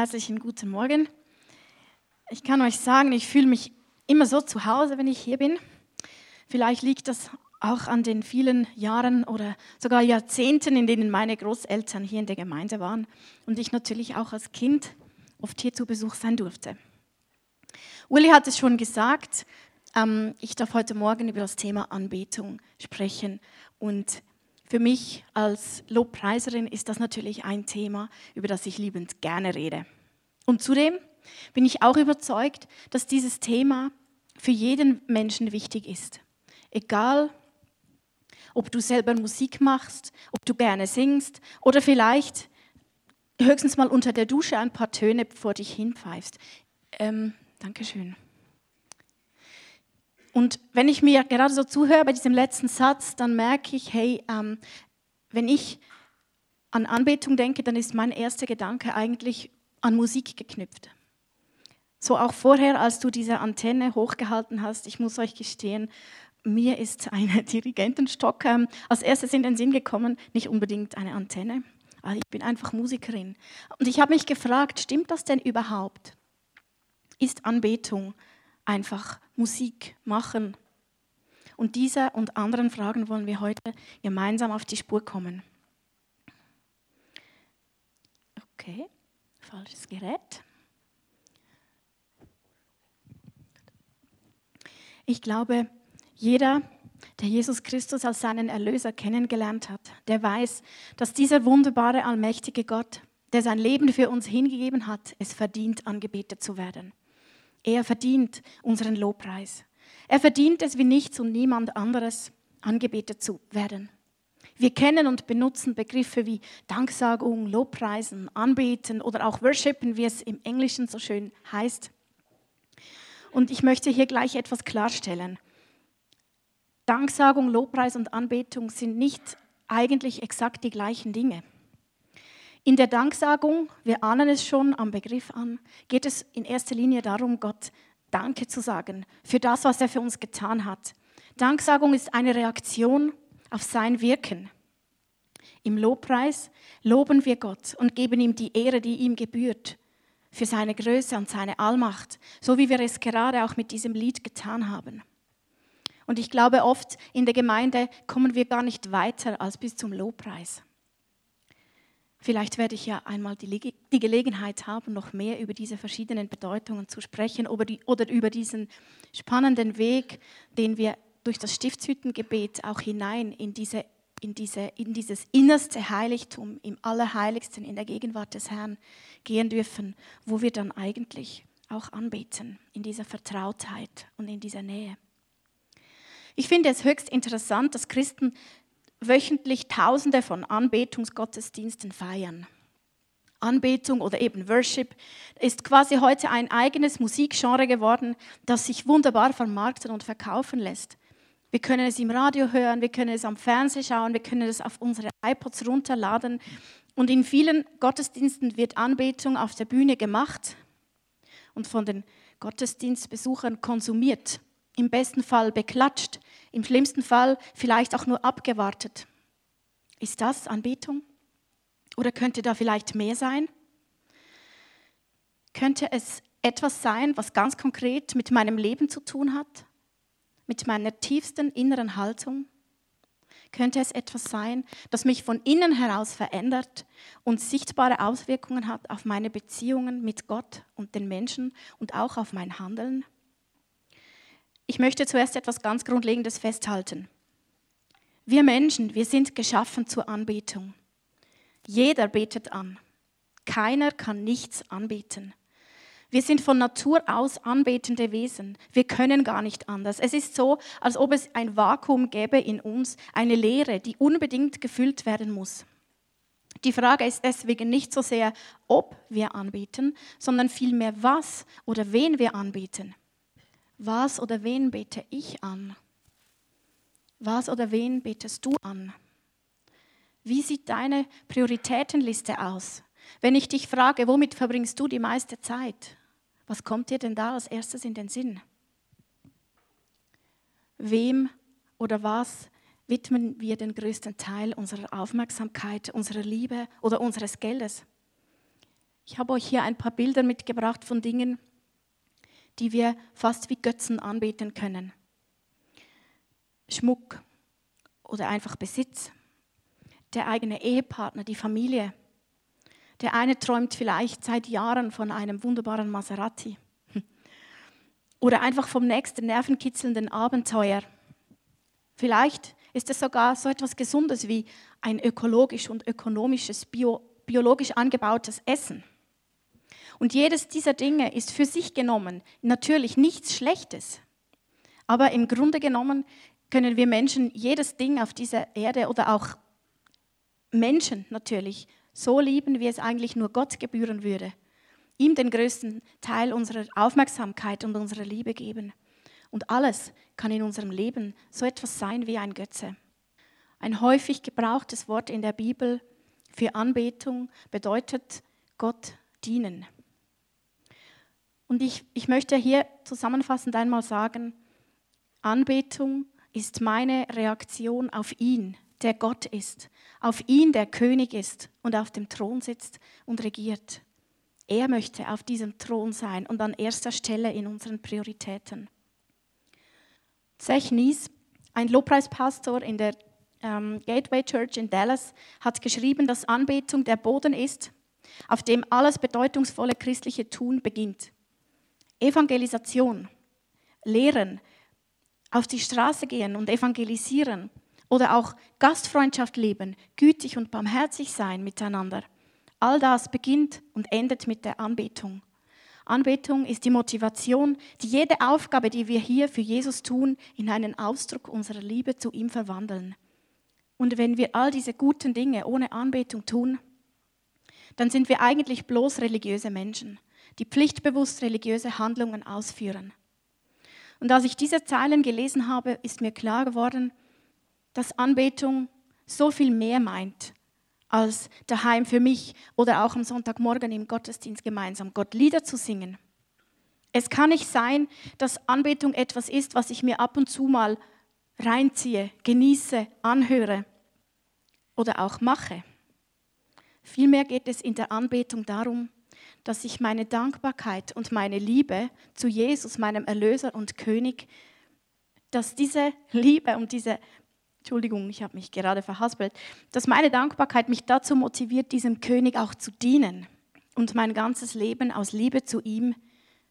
herzlichen guten Morgen. Ich kann euch sagen, ich fühle mich immer so zu Hause, wenn ich hier bin. Vielleicht liegt das auch an den vielen Jahren oder sogar Jahrzehnten, in denen meine Großeltern hier in der Gemeinde waren und ich natürlich auch als Kind oft hier zu Besuch sein durfte. Uli hat es schon gesagt, ähm, ich darf heute Morgen über das Thema Anbetung sprechen und für mich als Lobpreiserin ist das natürlich ein Thema, über das ich liebend gerne rede. Und zudem bin ich auch überzeugt, dass dieses Thema für jeden Menschen wichtig ist. Egal, ob du selber Musik machst, ob du gerne singst oder vielleicht höchstens mal unter der Dusche ein paar Töne vor dich hinpfeifst. Ähm, Dankeschön. Und wenn ich mir gerade so zuhöre bei diesem letzten Satz, dann merke ich, hey, ähm, wenn ich an Anbetung denke, dann ist mein erster Gedanke eigentlich an Musik geknüpft. So auch vorher, als du diese Antenne hochgehalten hast, ich muss euch gestehen, mir ist ein Dirigentenstock ähm, als erstes in den Sinn gekommen, nicht unbedingt eine Antenne. Ich bin einfach Musikerin. Und ich habe mich gefragt, stimmt das denn überhaupt? Ist Anbetung einfach Musik machen? Und diese und anderen Fragen wollen wir heute gemeinsam auf die Spur kommen. Okay, falsches Gerät. Ich glaube, jeder, der Jesus Christus als seinen Erlöser kennengelernt hat, der weiß, dass dieser wunderbare, allmächtige Gott, der sein Leben für uns hingegeben hat, es verdient, angebetet zu werden. Er verdient unseren Lobpreis. Er verdient es wie nichts und niemand anderes, angebetet zu werden. Wir kennen und benutzen Begriffe wie Danksagung, Lobpreisen, Anbeten oder auch Worshipen, wie es im Englischen so schön heißt. Und ich möchte hier gleich etwas klarstellen. Danksagung, Lobpreis und Anbetung sind nicht eigentlich exakt die gleichen Dinge. In der Danksagung, wir ahnen es schon am Begriff an, geht es in erster Linie darum, Gott Danke zu sagen für das, was er für uns getan hat. Danksagung ist eine Reaktion auf sein Wirken. Im Lobpreis loben wir Gott und geben ihm die Ehre, die ihm gebührt, für seine Größe und seine Allmacht, so wie wir es gerade auch mit diesem Lied getan haben. Und ich glaube, oft in der Gemeinde kommen wir gar nicht weiter als bis zum Lobpreis. Vielleicht werde ich ja einmal die, die, Gelegenheit haben, noch mehr über diese verschiedenen Bedeutungen zu sprechen oder, die, oder über diesen spannenden Weg, den wir durch das Stiftshüttengebet auch hinein in, diese, in, diese, in dieses innerste Heiligtum, im Allerheiligsten, in der Gegenwart des Herrn gehen dürfen, wo wir dann eigentlich auch anbeten, in dieser Vertrautheit und in dieser Nähe. Ich finde es höchst interessant, dass Christen wöchentlich Tausende von Anbetungsgottesdiensten feiern. Anbetung oder eben Worship ist quasi heute ein eigenes Musikgenre geworden, das sich wunderbar vermarkten und verkaufen lässt. Wir können es im Radio hören, wir können es am Fernsehen schauen, wir können es auf unsere iPods runterladen. Und in vielen Gottesdiensten wird Anbetung auf der Bühne gemacht und von den Gottesdienstbesuchern konsumiert. Im besten Fall beklatscht, im schlimmsten Fall vielleicht auch nur abgewartet. Ist das Anbetung? Oder könnte da vielleicht mehr sein? Könnte es etwas sein, was ganz konkret mit meinem Leben zu tun hat? Mit meiner tiefsten inneren Haltung? Könnte es etwas sein, das mich von innen heraus verändert und sichtbare Auswirkungen hat auf meine Beziehungen mit Gott und den Menschen und auch auf mein Handeln? Ich möchte zuerst etwas ganz Grundlegendes festhalten. Wir Menschen, wir sind geschaffen zur Anbetung. Jeder betet an. Keiner kann nichts anbeten. Wir sind von Natur aus anbetende Wesen. Wir können gar nicht anders. Es ist so, als ob es ein Vakuum gäbe in uns, eine Leere, die unbedingt gefüllt werden muss. Die Frage ist deswegen nicht so sehr, ob wir anbeten, sondern vielmehr, was oder wen wir anbeten. Was oder wen bete ich an? Was oder wen betest du an? Wie sieht deine Prioritätenliste aus? Wenn ich dich frage, womit verbringst du die meiste Zeit? Was kommt dir denn da als erstes in den Sinn? Wem oder was widmen wir den größten Teil unserer Aufmerksamkeit, unserer Liebe oder unseres Geldes? Ich habe euch hier ein paar Bilder mitgebracht von Dingen, die wir fast wie Götzen anbeten können. Schmuck oder einfach Besitz, der eigene Ehepartner, die Familie. Der eine träumt vielleicht seit Jahren von einem wunderbaren Maserati oder einfach vom nächsten nervenkitzelnden Abenteuer. Vielleicht ist es sogar so etwas Gesundes wie ein ökologisch und ökonomisches, bio, biologisch angebautes Essen. Und jedes dieser Dinge ist für sich genommen natürlich nichts Schlechtes. Aber im Grunde genommen können wir Menschen jedes Ding auf dieser Erde oder auch Menschen natürlich so lieben, wie es eigentlich nur Gott gebühren würde. Ihm den größten Teil unserer Aufmerksamkeit und unserer Liebe geben. Und alles kann in unserem Leben so etwas sein wie ein Götze. Ein häufig gebrauchtes Wort in der Bibel für Anbetung bedeutet Gott dienen. Und ich, ich möchte hier zusammenfassend einmal sagen, Anbetung ist meine Reaktion auf ihn, der Gott ist, auf ihn, der König ist und auf dem Thron sitzt und regiert. Er möchte auf diesem Thron sein und an erster Stelle in unseren Prioritäten. Zech Nies, ein Lobpreispastor in der ähm, Gateway Church in Dallas, hat geschrieben, dass Anbetung der Boden ist, auf dem alles bedeutungsvolle christliche Tun beginnt. Evangelisation, Lehren, auf die Straße gehen und evangelisieren oder auch Gastfreundschaft leben, gütig und barmherzig sein miteinander. All das beginnt und endet mit der Anbetung. Anbetung ist die Motivation, die jede Aufgabe, die wir hier für Jesus tun, in einen Ausdruck unserer Liebe zu ihm verwandeln. Und wenn wir all diese guten Dinge ohne Anbetung tun, dann sind wir eigentlich bloß religiöse Menschen die pflichtbewusst religiöse Handlungen ausführen. Und als ich diese Zeilen gelesen habe, ist mir klar geworden, dass Anbetung so viel mehr meint als daheim für mich oder auch am Sonntagmorgen im Gottesdienst gemeinsam Gott Lieder zu singen. Es kann nicht sein, dass Anbetung etwas ist, was ich mir ab und zu mal reinziehe, genieße, anhöre oder auch mache. Vielmehr geht es in der Anbetung darum, dass ich meine Dankbarkeit und meine Liebe zu Jesus, meinem Erlöser und König, dass diese Liebe und diese, Entschuldigung, ich habe mich gerade verhaspelt, dass meine Dankbarkeit mich dazu motiviert, diesem König auch zu dienen und mein ganzes Leben aus Liebe zu ihm,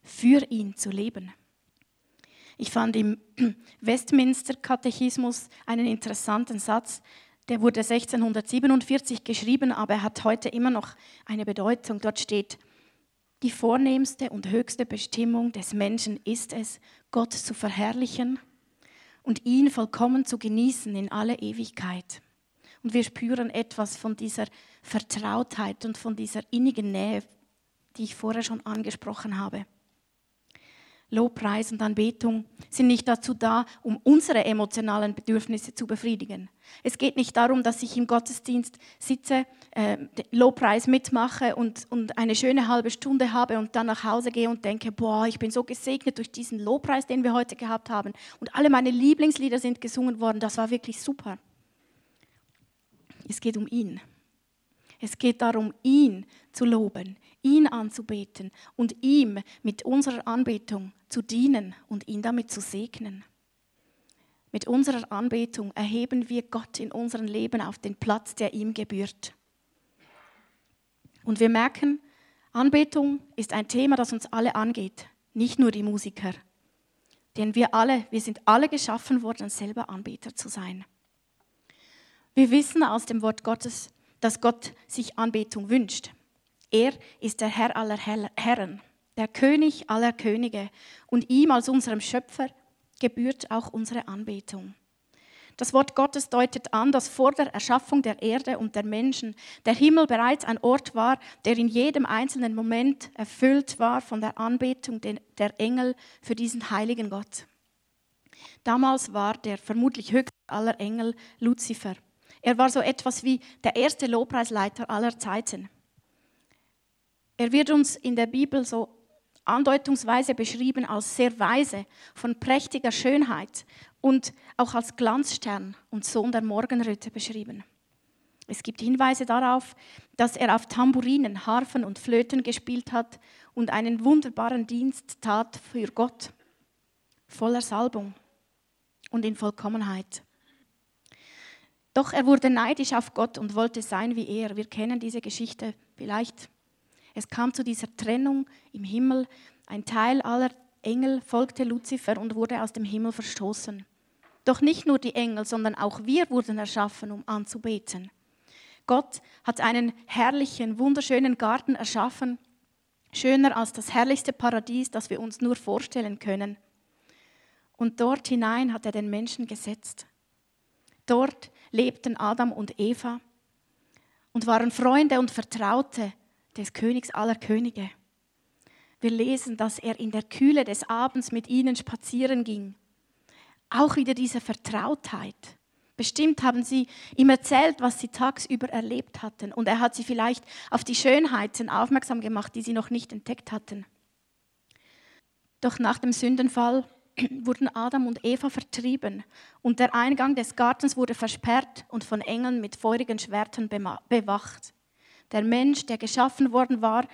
für ihn zu leben. Ich fand im Westminster-Katechismus einen interessanten Satz, der wurde 1647 geschrieben, aber er hat heute immer noch eine Bedeutung. Dort steht, die vornehmste und höchste Bestimmung des Menschen ist es, Gott zu verherrlichen und ihn vollkommen zu genießen in alle Ewigkeit. Und wir spüren etwas von dieser Vertrautheit und von dieser innigen Nähe, die ich vorher schon angesprochen habe. Lobpreis und Anbetung sind nicht dazu da, um unsere emotionalen Bedürfnisse zu befriedigen. Es geht nicht darum, dass ich im Gottesdienst sitze, äh, Lobpreis mitmache und, und eine schöne halbe Stunde habe und dann nach Hause gehe und denke, boah, ich bin so gesegnet durch diesen Lobpreis, den wir heute gehabt haben. Und alle meine Lieblingslieder sind gesungen worden. Das war wirklich super. Es geht um ihn. Es geht darum, ihn zu loben, ihn anzubeten und ihm mit unserer Anbetung zu dienen und ihn damit zu segnen. Mit unserer Anbetung erheben wir Gott in unserem Leben auf den Platz, der ihm gebührt. Und wir merken, Anbetung ist ein Thema, das uns alle angeht, nicht nur die Musiker. Denn wir alle, wir sind alle geschaffen worden, selber Anbeter zu sein. Wir wissen aus dem Wort Gottes, dass Gott sich Anbetung wünscht. Er ist der Herr aller Herren, der König aller Könige und ihm als unserem Schöpfer gebührt auch unsere Anbetung. Das Wort Gottes deutet an, dass vor der Erschaffung der Erde und der Menschen der Himmel bereits ein Ort war, der in jedem einzelnen Moment erfüllt war von der Anbetung der Engel für diesen heiligen Gott. Damals war der vermutlich höchste aller Engel Luzifer. Er war so etwas wie der erste Lobpreisleiter aller Zeiten. Er wird uns in der Bibel so andeutungsweise beschrieben als sehr weise, von prächtiger Schönheit und auch als Glanzstern und Sohn der Morgenröte beschrieben. Es gibt Hinweise darauf, dass er auf Tamburinen, Harfen und Flöten gespielt hat und einen wunderbaren Dienst tat für Gott, voller Salbung und in Vollkommenheit. Doch er wurde neidisch auf Gott und wollte sein wie er. Wir kennen diese Geschichte vielleicht. Es kam zu dieser Trennung im Himmel. Ein Teil aller Engel folgte Luzifer und wurde aus dem Himmel verstoßen. Doch nicht nur die Engel, sondern auch wir wurden erschaffen, um anzubeten. Gott hat einen herrlichen, wunderschönen Garten erschaffen, schöner als das herrlichste Paradies, das wir uns nur vorstellen können. Und dort hinein hat er den Menschen gesetzt. Dort lebten Adam und Eva und waren Freunde und Vertraute des Königs aller Könige. Wir lesen, dass er in der Kühle des Abends mit ihnen spazieren ging. Auch wieder diese Vertrautheit. Bestimmt haben sie ihm erzählt, was sie tagsüber erlebt hatten. Und er hat sie vielleicht auf die Schönheiten aufmerksam gemacht, die sie noch nicht entdeckt hatten. Doch nach dem Sündenfall wurden Adam und Eva vertrieben und der Eingang des Gartens wurde versperrt und von Engeln mit feurigen Schwertern bewacht. Der Mensch, der geschaffen worden war,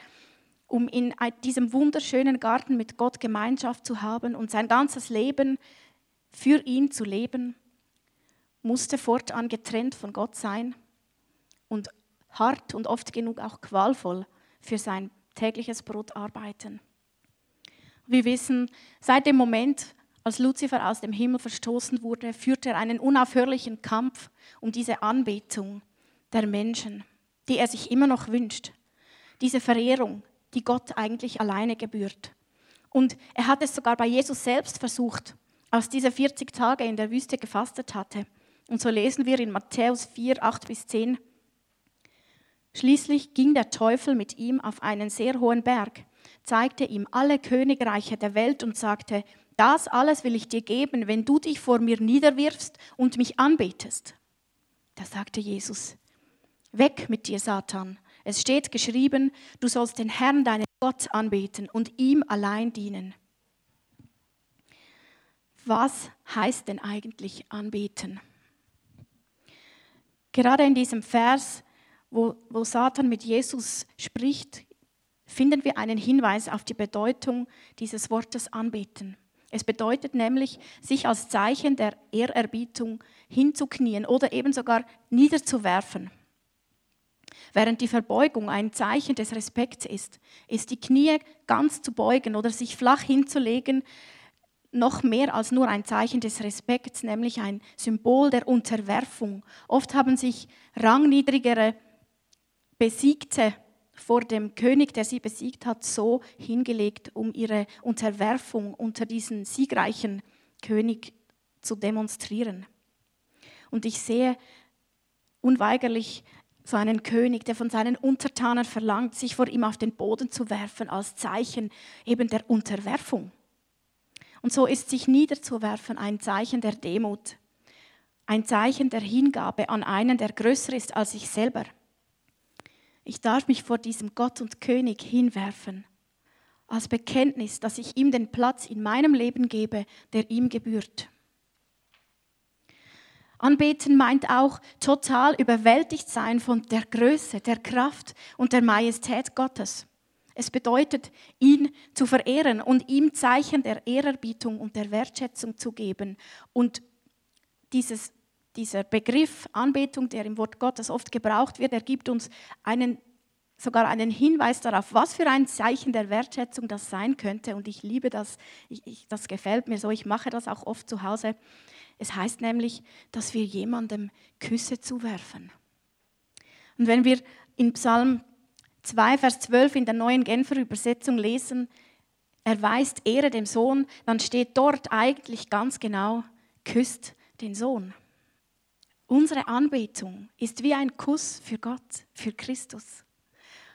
um in diesem wunderschönen Garten mit Gott Gemeinschaft zu haben und sein ganzes Leben für ihn zu leben, musste fortan getrennt von Gott sein und hart und oft genug auch qualvoll für sein tägliches Brot arbeiten. Wir wissen, seit dem Moment, als Luzifer aus dem Himmel verstoßen wurde, führte er einen unaufhörlichen Kampf um diese Anbetung der Menschen, die er sich immer noch wünscht. Diese Verehrung, die Gott eigentlich alleine gebührt. Und er hat es sogar bei Jesus selbst versucht, als dieser 40 Tage in der Wüste gefastet hatte. Und so lesen wir in Matthäus 4, 8 bis 10. Schließlich ging der Teufel mit ihm auf einen sehr hohen Berg, zeigte ihm alle Königreiche der Welt und sagte, das alles will ich dir geben, wenn du dich vor mir niederwirfst und mich anbetest. Da sagte Jesus, weg mit dir, Satan. Es steht geschrieben, du sollst den Herrn, deinen Gott, anbeten und ihm allein dienen. Was heißt denn eigentlich anbeten? Gerade in diesem Vers, wo, wo Satan mit Jesus spricht, finden wir einen Hinweis auf die Bedeutung dieses Wortes anbeten. Es bedeutet nämlich, sich als Zeichen der Ehrerbietung hinzuknien oder eben sogar niederzuwerfen. Während die Verbeugung ein Zeichen des Respekts ist, ist die Knie ganz zu beugen oder sich flach hinzulegen noch mehr als nur ein Zeichen des Respekts, nämlich ein Symbol der Unterwerfung. Oft haben sich rangniedrigere Besiegte vor dem König, der sie besiegt hat, so hingelegt, um ihre Unterwerfung unter diesen siegreichen König zu demonstrieren. Und ich sehe unweigerlich so einen König, der von seinen Untertanen verlangt, sich vor ihm auf den Boden zu werfen, als Zeichen eben der Unterwerfung. Und so ist sich niederzuwerfen ein Zeichen der Demut, ein Zeichen der Hingabe an einen, der größer ist als ich selber. Ich darf mich vor diesem Gott und König hinwerfen, als Bekenntnis, dass ich ihm den Platz in meinem Leben gebe, der ihm gebührt. Anbeten meint auch total überwältigt sein von der Größe, der Kraft und der Majestät Gottes. Es bedeutet, ihn zu verehren und ihm Zeichen der Ehrerbietung und der Wertschätzung zu geben. Und dieses, dieser Begriff Anbetung, der im Wort Gottes oft gebraucht wird, er gibt uns einen, sogar einen Hinweis darauf, was für ein Zeichen der Wertschätzung das sein könnte. Und ich liebe das, ich, ich, das gefällt mir so, ich mache das auch oft zu Hause. Es heißt nämlich, dass wir jemandem Küsse zuwerfen. Und wenn wir in Psalm 2, Vers 12 in der neuen Genfer Übersetzung lesen, erweist Ehre dem Sohn, dann steht dort eigentlich ganz genau, küsst den Sohn. Unsere Anbetung ist wie ein Kuss für Gott, für Christus.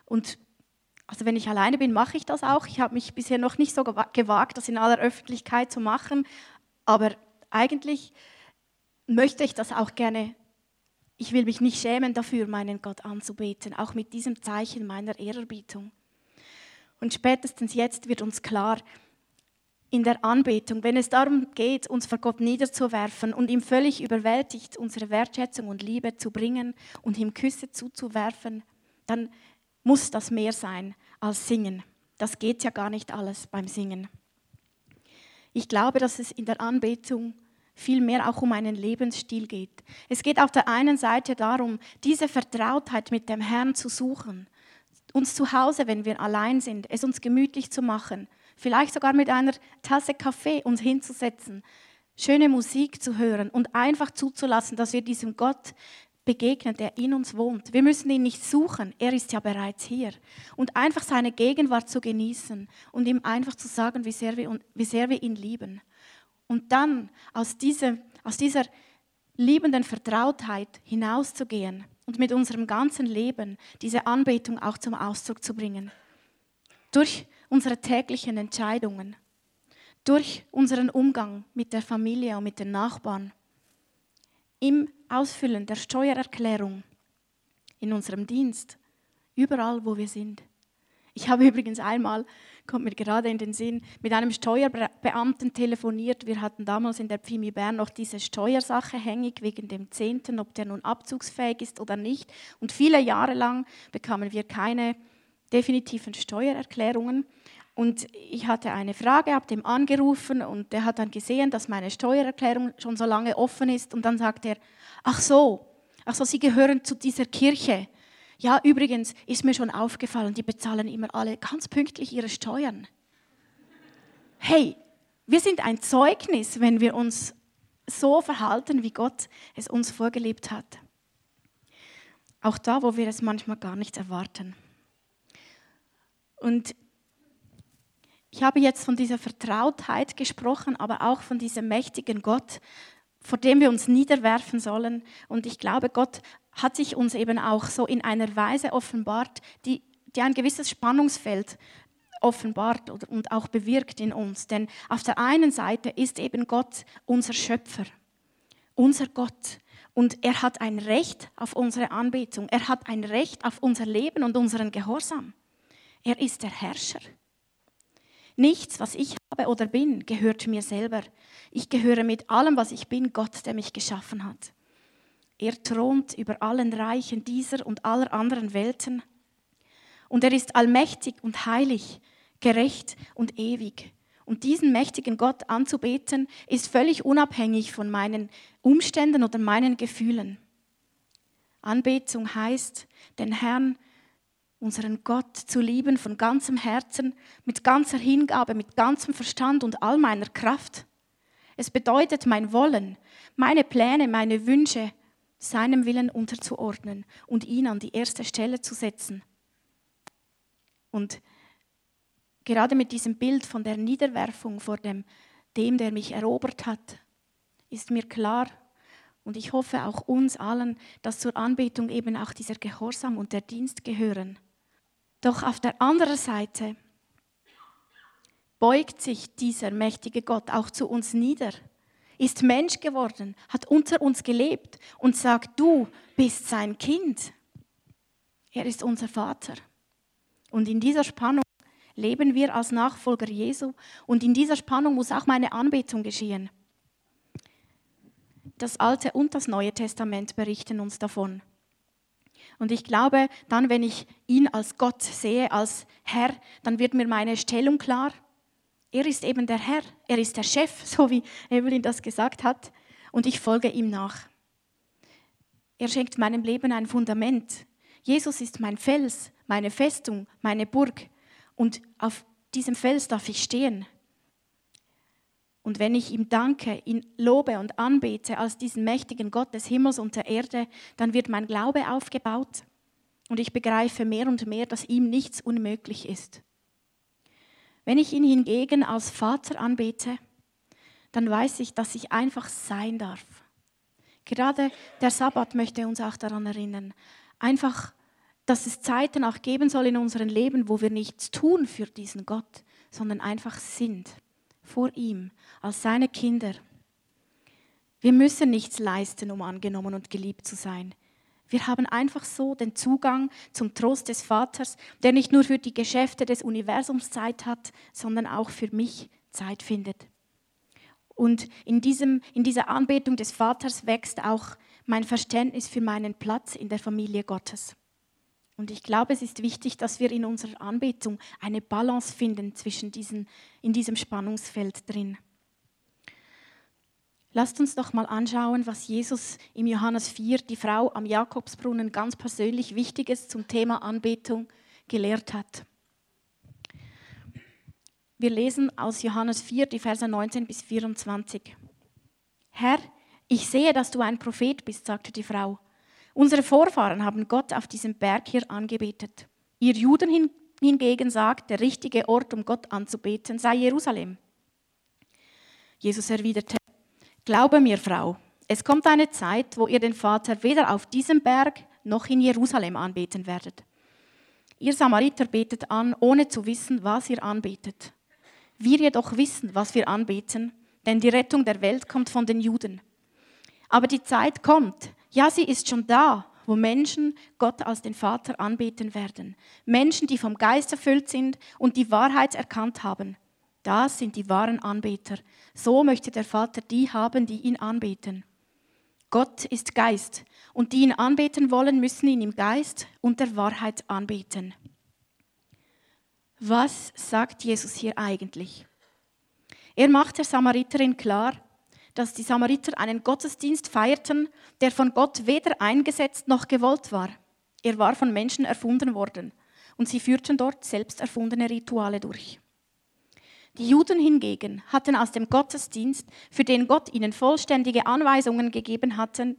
Und also wenn ich alleine bin, mache ich das auch. Ich habe mich bisher noch nicht so gewagt, das in aller Öffentlichkeit zu machen, aber eigentlich möchte ich das auch gerne ich will mich nicht schämen dafür, meinen Gott anzubeten, auch mit diesem Zeichen meiner Ehrerbietung. Und spätestens jetzt wird uns klar, in der Anbetung, wenn es darum geht, uns vor Gott niederzuwerfen und ihm völlig überwältigt unsere Wertschätzung und Liebe zu bringen und ihm Küsse zuzuwerfen, dann muss das mehr sein als singen. Das geht ja gar nicht alles beim Singen. Ich glaube, dass es in der Anbetung vielmehr auch um einen Lebensstil geht. Es geht auf der einen Seite darum, diese Vertrautheit mit dem Herrn zu suchen, uns zu Hause, wenn wir allein sind, es uns gemütlich zu machen, vielleicht sogar mit einer Tasse Kaffee uns hinzusetzen, schöne Musik zu hören und einfach zuzulassen, dass wir diesem Gott begegnen, der in uns wohnt. Wir müssen ihn nicht suchen, er ist ja bereits hier. Und einfach seine Gegenwart zu genießen und ihm einfach zu sagen, wie sehr wir, wie sehr wir ihn lieben. Und dann aus dieser, aus dieser liebenden Vertrautheit hinauszugehen und mit unserem ganzen Leben diese Anbetung auch zum Ausdruck zu bringen. Durch unsere täglichen Entscheidungen, durch unseren Umgang mit der Familie und mit den Nachbarn, im Ausfüllen der Steuererklärung, in unserem Dienst, überall, wo wir sind. Ich habe übrigens einmal, kommt mir gerade in den Sinn, mit einem Steuerbeamten telefoniert. Wir hatten damals in der Pfimi Bern noch diese Steuersache hängig wegen dem Zehnten, ob der nun abzugsfähig ist oder nicht. Und viele Jahre lang bekamen wir keine definitiven Steuererklärungen. Und ich hatte eine Frage, habe dem angerufen und der hat dann gesehen, dass meine Steuererklärung schon so lange offen ist. Und dann sagt er, ach so, ach so, Sie gehören zu dieser Kirche. Ja, übrigens ist mir schon aufgefallen, die bezahlen immer alle ganz pünktlich ihre Steuern. Hey, wir sind ein Zeugnis, wenn wir uns so verhalten, wie Gott es uns vorgelebt hat. Auch da, wo wir es manchmal gar nicht erwarten. Und ich habe jetzt von dieser Vertrautheit gesprochen, aber auch von diesem mächtigen Gott, vor dem wir uns niederwerfen sollen. Und ich glaube, Gott hat sich uns eben auch so in einer Weise offenbart, die, die ein gewisses Spannungsfeld offenbart und auch bewirkt in uns. Denn auf der einen Seite ist eben Gott unser Schöpfer, unser Gott. Und er hat ein Recht auf unsere Anbetung. Er hat ein Recht auf unser Leben und unseren Gehorsam. Er ist der Herrscher. Nichts, was ich habe oder bin, gehört mir selber. Ich gehöre mit allem, was ich bin, Gott, der mich geschaffen hat. Er thront über allen Reichen dieser und aller anderen Welten. Und er ist allmächtig und heilig, gerecht und ewig. Und diesen mächtigen Gott anzubeten, ist völlig unabhängig von meinen Umständen oder meinen Gefühlen. Anbetung heißt, den Herrn unseren Gott zu lieben von ganzem Herzen, mit ganzer Hingabe, mit ganzem Verstand und all meiner Kraft. Es bedeutet mein Wollen, meine Pläne, meine Wünsche seinem Willen unterzuordnen und ihn an die erste Stelle zu setzen. Und gerade mit diesem Bild von der Niederwerfung vor dem, dem, der mich erobert hat, ist mir klar, und ich hoffe auch uns allen, dass zur Anbetung eben auch dieser Gehorsam und der Dienst gehören. Doch auf der anderen Seite beugt sich dieser mächtige Gott auch zu uns nieder, ist Mensch geworden, hat unter uns gelebt und sagt, du bist sein Kind. Er ist unser Vater. Und in dieser Spannung leben wir als Nachfolger Jesu und in dieser Spannung muss auch meine Anbetung geschehen. Das Alte und das Neue Testament berichten uns davon. Und ich glaube, dann, wenn ich ihn als Gott sehe, als Herr, dann wird mir meine Stellung klar. Er ist eben der Herr, er ist der Chef, so wie Evelyn das gesagt hat, und ich folge ihm nach. Er schenkt meinem Leben ein Fundament. Jesus ist mein Fels, meine Festung, meine Burg, und auf diesem Fels darf ich stehen. Und wenn ich ihm danke, ihn lobe und anbete als diesen mächtigen Gott des Himmels und der Erde, dann wird mein Glaube aufgebaut und ich begreife mehr und mehr, dass ihm nichts unmöglich ist. Wenn ich ihn hingegen als Vater anbete, dann weiß ich, dass ich einfach sein darf. Gerade der Sabbat möchte uns auch daran erinnern, einfach, dass es Zeiten auch geben soll in unserem Leben, wo wir nichts tun für diesen Gott, sondern einfach sind vor ihm als seine Kinder. Wir müssen nichts leisten, um angenommen und geliebt zu sein. Wir haben einfach so den Zugang zum Trost des Vaters, der nicht nur für die Geschäfte des Universums Zeit hat, sondern auch für mich Zeit findet. Und in, diesem, in dieser Anbetung des Vaters wächst auch mein Verständnis für meinen Platz in der Familie Gottes. Und ich glaube, es ist wichtig, dass wir in unserer Anbetung eine Balance finden zwischen diesen, in diesem Spannungsfeld drin. Lasst uns doch mal anschauen, was Jesus im Johannes 4 die Frau am Jakobsbrunnen ganz persönlich Wichtiges zum Thema Anbetung gelehrt hat. Wir lesen aus Johannes 4 die Verse 19 bis 24. Herr, ich sehe, dass du ein Prophet bist, sagte die Frau. Unsere Vorfahren haben Gott auf diesem Berg hier angebetet. Ihr Juden hingegen sagt, der richtige Ort, um Gott anzubeten, sei Jerusalem. Jesus erwiderte, Glaube mir, Frau, es kommt eine Zeit, wo ihr den Vater weder auf diesem Berg noch in Jerusalem anbeten werdet. Ihr Samariter betet an, ohne zu wissen, was ihr anbetet. Wir jedoch wissen, was wir anbeten, denn die Rettung der Welt kommt von den Juden. Aber die Zeit kommt, ja, sie ist schon da, wo Menschen Gott als den Vater anbeten werden. Menschen, die vom Geist erfüllt sind und die Wahrheit erkannt haben. Das sind die wahren Anbeter. So möchte der Vater die haben, die ihn anbeten. Gott ist Geist und die ihn anbeten wollen, müssen ihn im Geist und der Wahrheit anbeten. Was sagt Jesus hier eigentlich? Er macht der Samariterin klar, dass die Samariter einen Gottesdienst feierten, der von Gott weder eingesetzt noch gewollt war. Er war von Menschen erfunden worden und sie führten dort selbst erfundene Rituale durch. Die Juden hingegen hatten aus dem Gottesdienst, für den Gott ihnen vollständige Anweisungen gegeben hatte,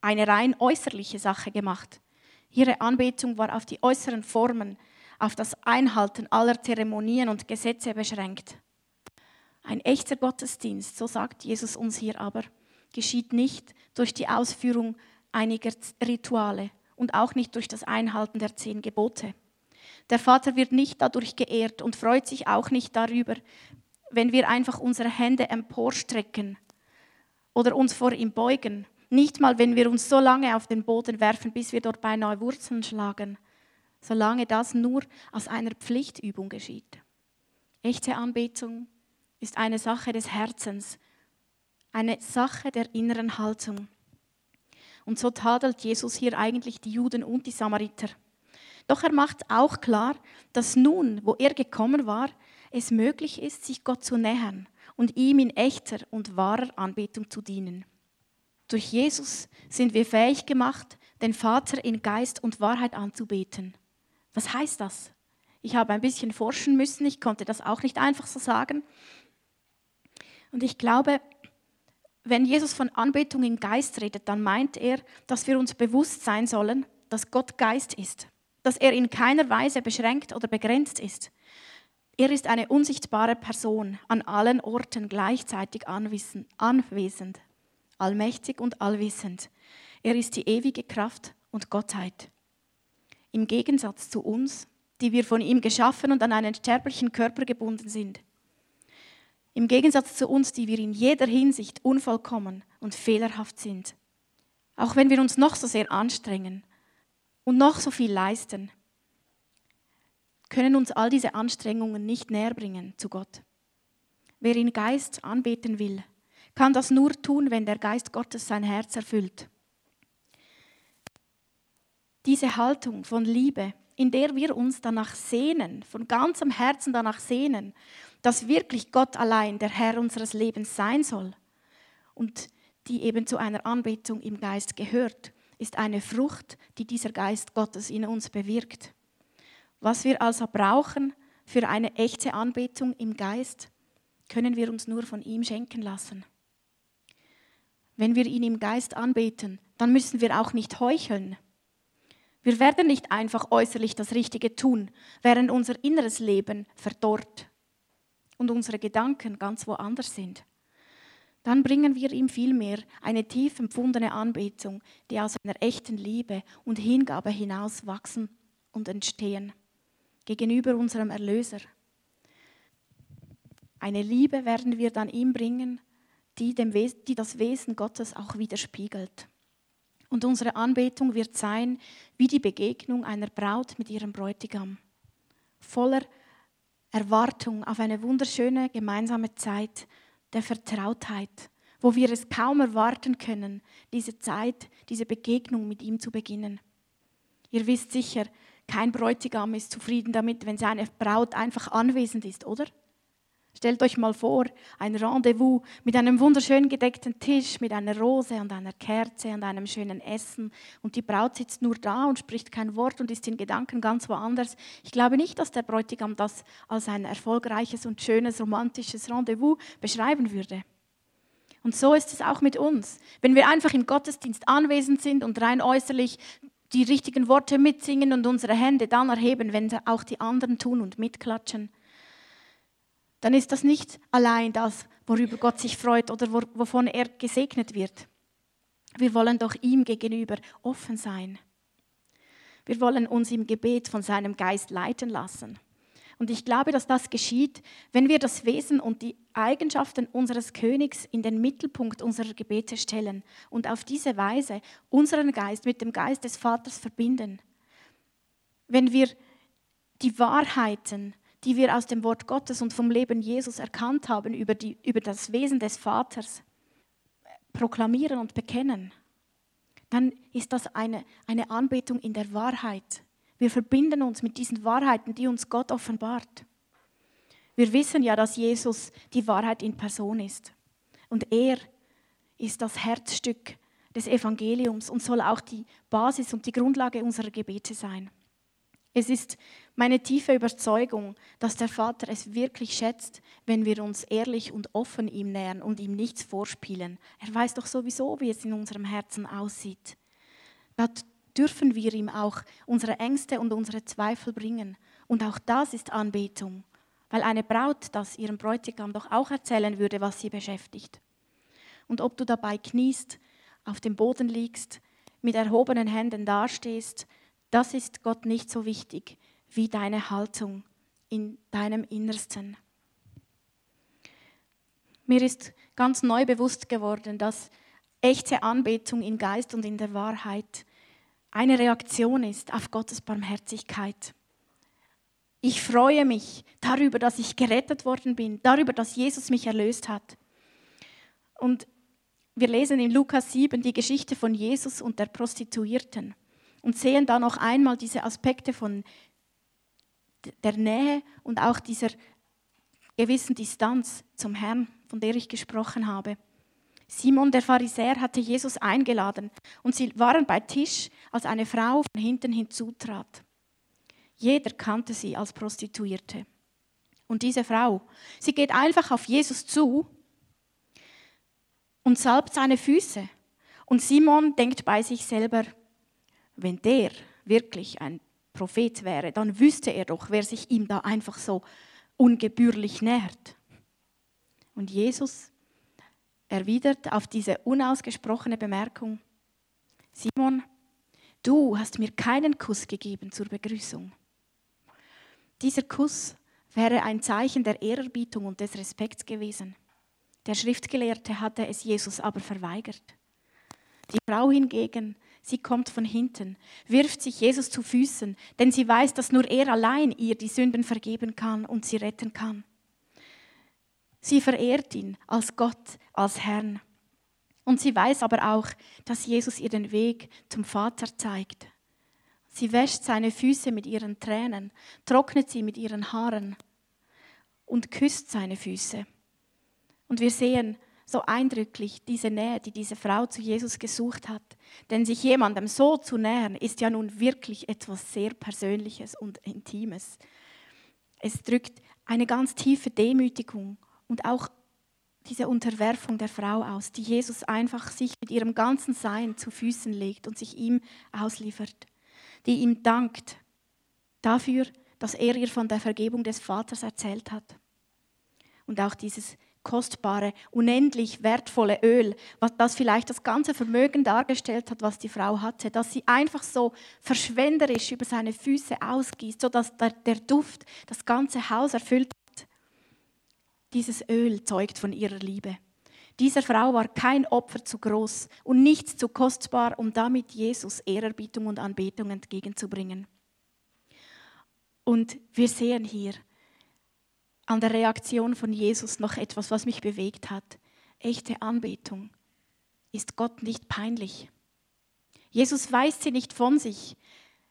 eine rein äußerliche Sache gemacht. Ihre Anbetung war auf die äußeren Formen, auf das Einhalten aller Zeremonien und Gesetze beschränkt. Ein echter Gottesdienst, so sagt Jesus uns hier aber, geschieht nicht durch die Ausführung einiger Rituale und auch nicht durch das Einhalten der zehn Gebote. Der Vater wird nicht dadurch geehrt und freut sich auch nicht darüber, wenn wir einfach unsere Hände emporstrecken oder uns vor ihm beugen. Nicht mal, wenn wir uns so lange auf den Boden werfen, bis wir dort beinahe Wurzeln schlagen, solange das nur aus einer Pflichtübung geschieht. Echte Anbetung ist eine Sache des Herzens, eine Sache der inneren Haltung. Und so tadelt Jesus hier eigentlich die Juden und die Samariter. Doch er macht auch klar, dass nun, wo er gekommen war, es möglich ist, sich Gott zu nähern und ihm in echter und wahrer Anbetung zu dienen. Durch Jesus sind wir fähig gemacht, den Vater in Geist und Wahrheit anzubeten. Was heißt das? Ich habe ein bisschen forschen müssen, ich konnte das auch nicht einfach so sagen. Und ich glaube, wenn Jesus von Anbetung in Geist redet, dann meint er, dass wir uns bewusst sein sollen, dass Gott Geist ist dass er in keiner Weise beschränkt oder begrenzt ist. Er ist eine unsichtbare Person, an allen Orten gleichzeitig anwesend, allmächtig und allwissend. Er ist die ewige Kraft und Gottheit. Im Gegensatz zu uns, die wir von ihm geschaffen und an einen sterblichen Körper gebunden sind. Im Gegensatz zu uns, die wir in jeder Hinsicht unvollkommen und fehlerhaft sind. Auch wenn wir uns noch so sehr anstrengen, und noch so viel leisten, können uns all diese Anstrengungen nicht näher bringen zu Gott. Wer ihn Geist anbeten will, kann das nur tun, wenn der Geist Gottes sein Herz erfüllt. Diese Haltung von Liebe, in der wir uns danach sehnen, von ganzem Herzen danach sehnen, dass wirklich Gott allein der Herr unseres Lebens sein soll und die eben zu einer Anbetung im Geist gehört, ist eine Frucht, die dieser Geist Gottes in uns bewirkt. Was wir also brauchen für eine echte Anbetung im Geist, können wir uns nur von ihm schenken lassen. Wenn wir ihn im Geist anbeten, dann müssen wir auch nicht heucheln. Wir werden nicht einfach äußerlich das Richtige tun, während unser inneres Leben verdorrt und unsere Gedanken ganz woanders sind dann bringen wir ihm vielmehr eine tief empfundene Anbetung, die aus einer echten Liebe und Hingabe hinaus wachsen und entstehen gegenüber unserem Erlöser. Eine Liebe werden wir dann ihm bringen, die, die das Wesen Gottes auch widerspiegelt. Und unsere Anbetung wird sein wie die Begegnung einer Braut mit ihrem Bräutigam, voller Erwartung auf eine wunderschöne gemeinsame Zeit der Vertrautheit, wo wir es kaum erwarten können, diese Zeit, diese Begegnung mit ihm zu beginnen. Ihr wisst sicher, kein Bräutigam ist zufrieden damit, wenn seine Braut einfach anwesend ist, oder? Stellt euch mal vor, ein Rendezvous mit einem wunderschön gedeckten Tisch, mit einer Rose und einer Kerze und einem schönen Essen und die Braut sitzt nur da und spricht kein Wort und ist in Gedanken ganz woanders. Ich glaube nicht, dass der Bräutigam das als ein erfolgreiches und schönes romantisches Rendezvous beschreiben würde. Und so ist es auch mit uns. Wenn wir einfach im Gottesdienst anwesend sind und rein äußerlich die richtigen Worte mitsingen und unsere Hände dann erheben, wenn auch die anderen tun und mitklatschen, dann ist das nicht allein das, worüber Gott sich freut oder wovon er gesegnet wird. Wir wollen doch ihm gegenüber offen sein. Wir wollen uns im Gebet von seinem Geist leiten lassen. Und ich glaube, dass das geschieht, wenn wir das Wesen und die Eigenschaften unseres Königs in den Mittelpunkt unserer Gebete stellen und auf diese Weise unseren Geist mit dem Geist des Vaters verbinden. Wenn wir die Wahrheiten die wir aus dem Wort Gottes und vom Leben Jesus erkannt haben über, die, über das Wesen des Vaters, proklamieren und bekennen, dann ist das eine, eine Anbetung in der Wahrheit. Wir verbinden uns mit diesen Wahrheiten, die uns Gott offenbart. Wir wissen ja, dass Jesus die Wahrheit in Person ist. Und er ist das Herzstück des Evangeliums und soll auch die Basis und die Grundlage unserer Gebete sein. Es ist meine tiefe Überzeugung, dass der Vater es wirklich schätzt, wenn wir uns ehrlich und offen ihm nähern und ihm nichts vorspielen. Er weiß doch sowieso, wie es in unserem Herzen aussieht. Da dürfen wir ihm auch unsere Ängste und unsere Zweifel bringen. Und auch das ist Anbetung, weil eine Braut das ihrem Bräutigam doch auch erzählen würde, was sie beschäftigt. Und ob du dabei kniest, auf dem Boden liegst, mit erhobenen Händen dastehst, das ist Gott nicht so wichtig wie deine Haltung in deinem Innersten. Mir ist ganz neu bewusst geworden, dass echte Anbetung in Geist und in der Wahrheit eine Reaktion ist auf Gottes Barmherzigkeit. Ich freue mich darüber, dass ich gerettet worden bin, darüber, dass Jesus mich erlöst hat. Und wir lesen in Lukas 7 die Geschichte von Jesus und der Prostituierten und sehen da noch einmal diese Aspekte von der Nähe und auch dieser gewissen Distanz zum Herrn, von der ich gesprochen habe. Simon der Pharisäer hatte Jesus eingeladen und sie waren bei Tisch, als eine Frau von hinten hinzutrat. Jeder kannte sie als Prostituierte. Und diese Frau, sie geht einfach auf Jesus zu und salbt seine Füße. Und Simon denkt bei sich selber, wenn der wirklich ein Prophet wäre, dann wüsste er doch, wer sich ihm da einfach so ungebührlich nähert. Und Jesus erwidert auf diese unausgesprochene Bemerkung, Simon, du hast mir keinen Kuss gegeben zur Begrüßung. Dieser Kuss wäre ein Zeichen der Ehrerbietung und des Respekts gewesen. Der Schriftgelehrte hatte es Jesus aber verweigert. Die Frau hingegen Sie kommt von hinten, wirft sich Jesus zu Füßen, denn sie weiß, dass nur er allein ihr die Sünden vergeben kann und sie retten kann. Sie verehrt ihn als Gott, als Herrn. Und sie weiß aber auch, dass Jesus ihr den Weg zum Vater zeigt. Sie wäscht seine Füße mit ihren Tränen, trocknet sie mit ihren Haaren und küsst seine Füße. Und wir sehen, so eindrücklich diese Nähe, die diese Frau zu Jesus gesucht hat. Denn sich jemandem so zu nähern, ist ja nun wirklich etwas sehr Persönliches und Intimes. Es drückt eine ganz tiefe Demütigung und auch diese Unterwerfung der Frau aus, die Jesus einfach sich mit ihrem ganzen Sein zu Füßen legt und sich ihm ausliefert, die ihm dankt dafür, dass er ihr von der Vergebung des Vaters erzählt hat. Und auch dieses kostbare, unendlich wertvolle Öl, was das vielleicht das ganze Vermögen dargestellt hat, was die Frau hatte, dass sie einfach so verschwenderisch über seine Füße ausgießt, sodass der, der Duft das ganze Haus erfüllt hat. Dieses Öl zeugt von ihrer Liebe. Dieser Frau war kein Opfer zu groß und nichts zu kostbar, um damit Jesus Ehrerbietung und Anbetung entgegenzubringen. Und wir sehen hier, an der Reaktion von Jesus noch etwas, was mich bewegt hat. Echte Anbetung ist Gott nicht peinlich. Jesus weist sie nicht von sich.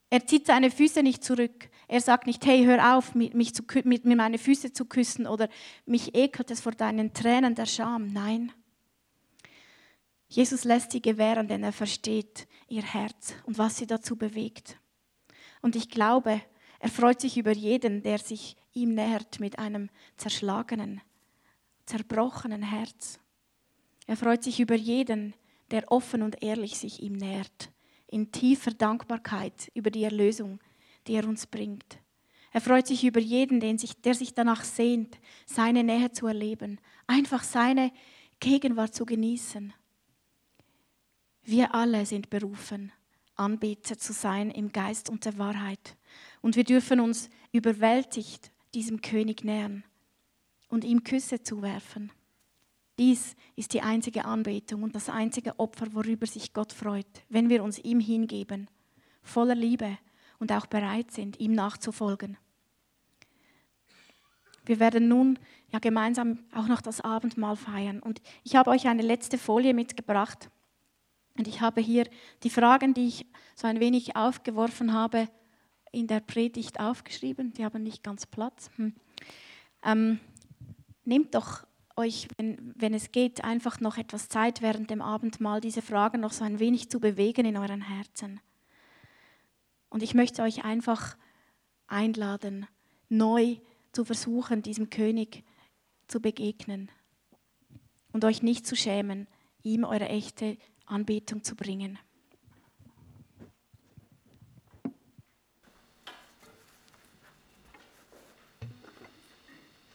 Er zieht seine Füße nicht zurück. Er sagt nicht, hey, hör auf, mich zu, mit mir meine Füße zu küssen oder mich ekelt es vor deinen Tränen der Scham. Nein. Jesus lässt sie gewähren, denn er versteht ihr Herz und was sie dazu bewegt. Und ich glaube, er freut sich über jeden, der sich ihm nähert mit einem zerschlagenen, zerbrochenen Herz. Er freut sich über jeden, der offen und ehrlich sich ihm nähert, in tiefer Dankbarkeit über die Erlösung, die er uns bringt. Er freut sich über jeden, den sich, der sich danach sehnt, seine Nähe zu erleben, einfach seine Gegenwart zu genießen. Wir alle sind berufen, Anbeter zu sein im Geist und der Wahrheit. Und wir dürfen uns überwältigt diesem König nähern und ihm Küsse zuwerfen. Dies ist die einzige Anbetung und das einzige Opfer, worüber sich Gott freut, wenn wir uns ihm hingeben, voller Liebe und auch bereit sind, ihm nachzufolgen. Wir werden nun ja gemeinsam auch noch das Abendmahl feiern. Und ich habe euch eine letzte Folie mitgebracht. Und ich habe hier die Fragen, die ich so ein wenig aufgeworfen habe, in der Predigt aufgeschrieben. Die haben nicht ganz Platz. Hm. Ähm, nehmt doch euch, wenn, wenn es geht, einfach noch etwas Zeit während dem Abendmahl, diese Fragen noch so ein wenig zu bewegen in euren Herzen. Und ich möchte euch einfach einladen, neu zu versuchen, diesem König zu begegnen und euch nicht zu schämen, ihm eure echte Anbetung zu bringen.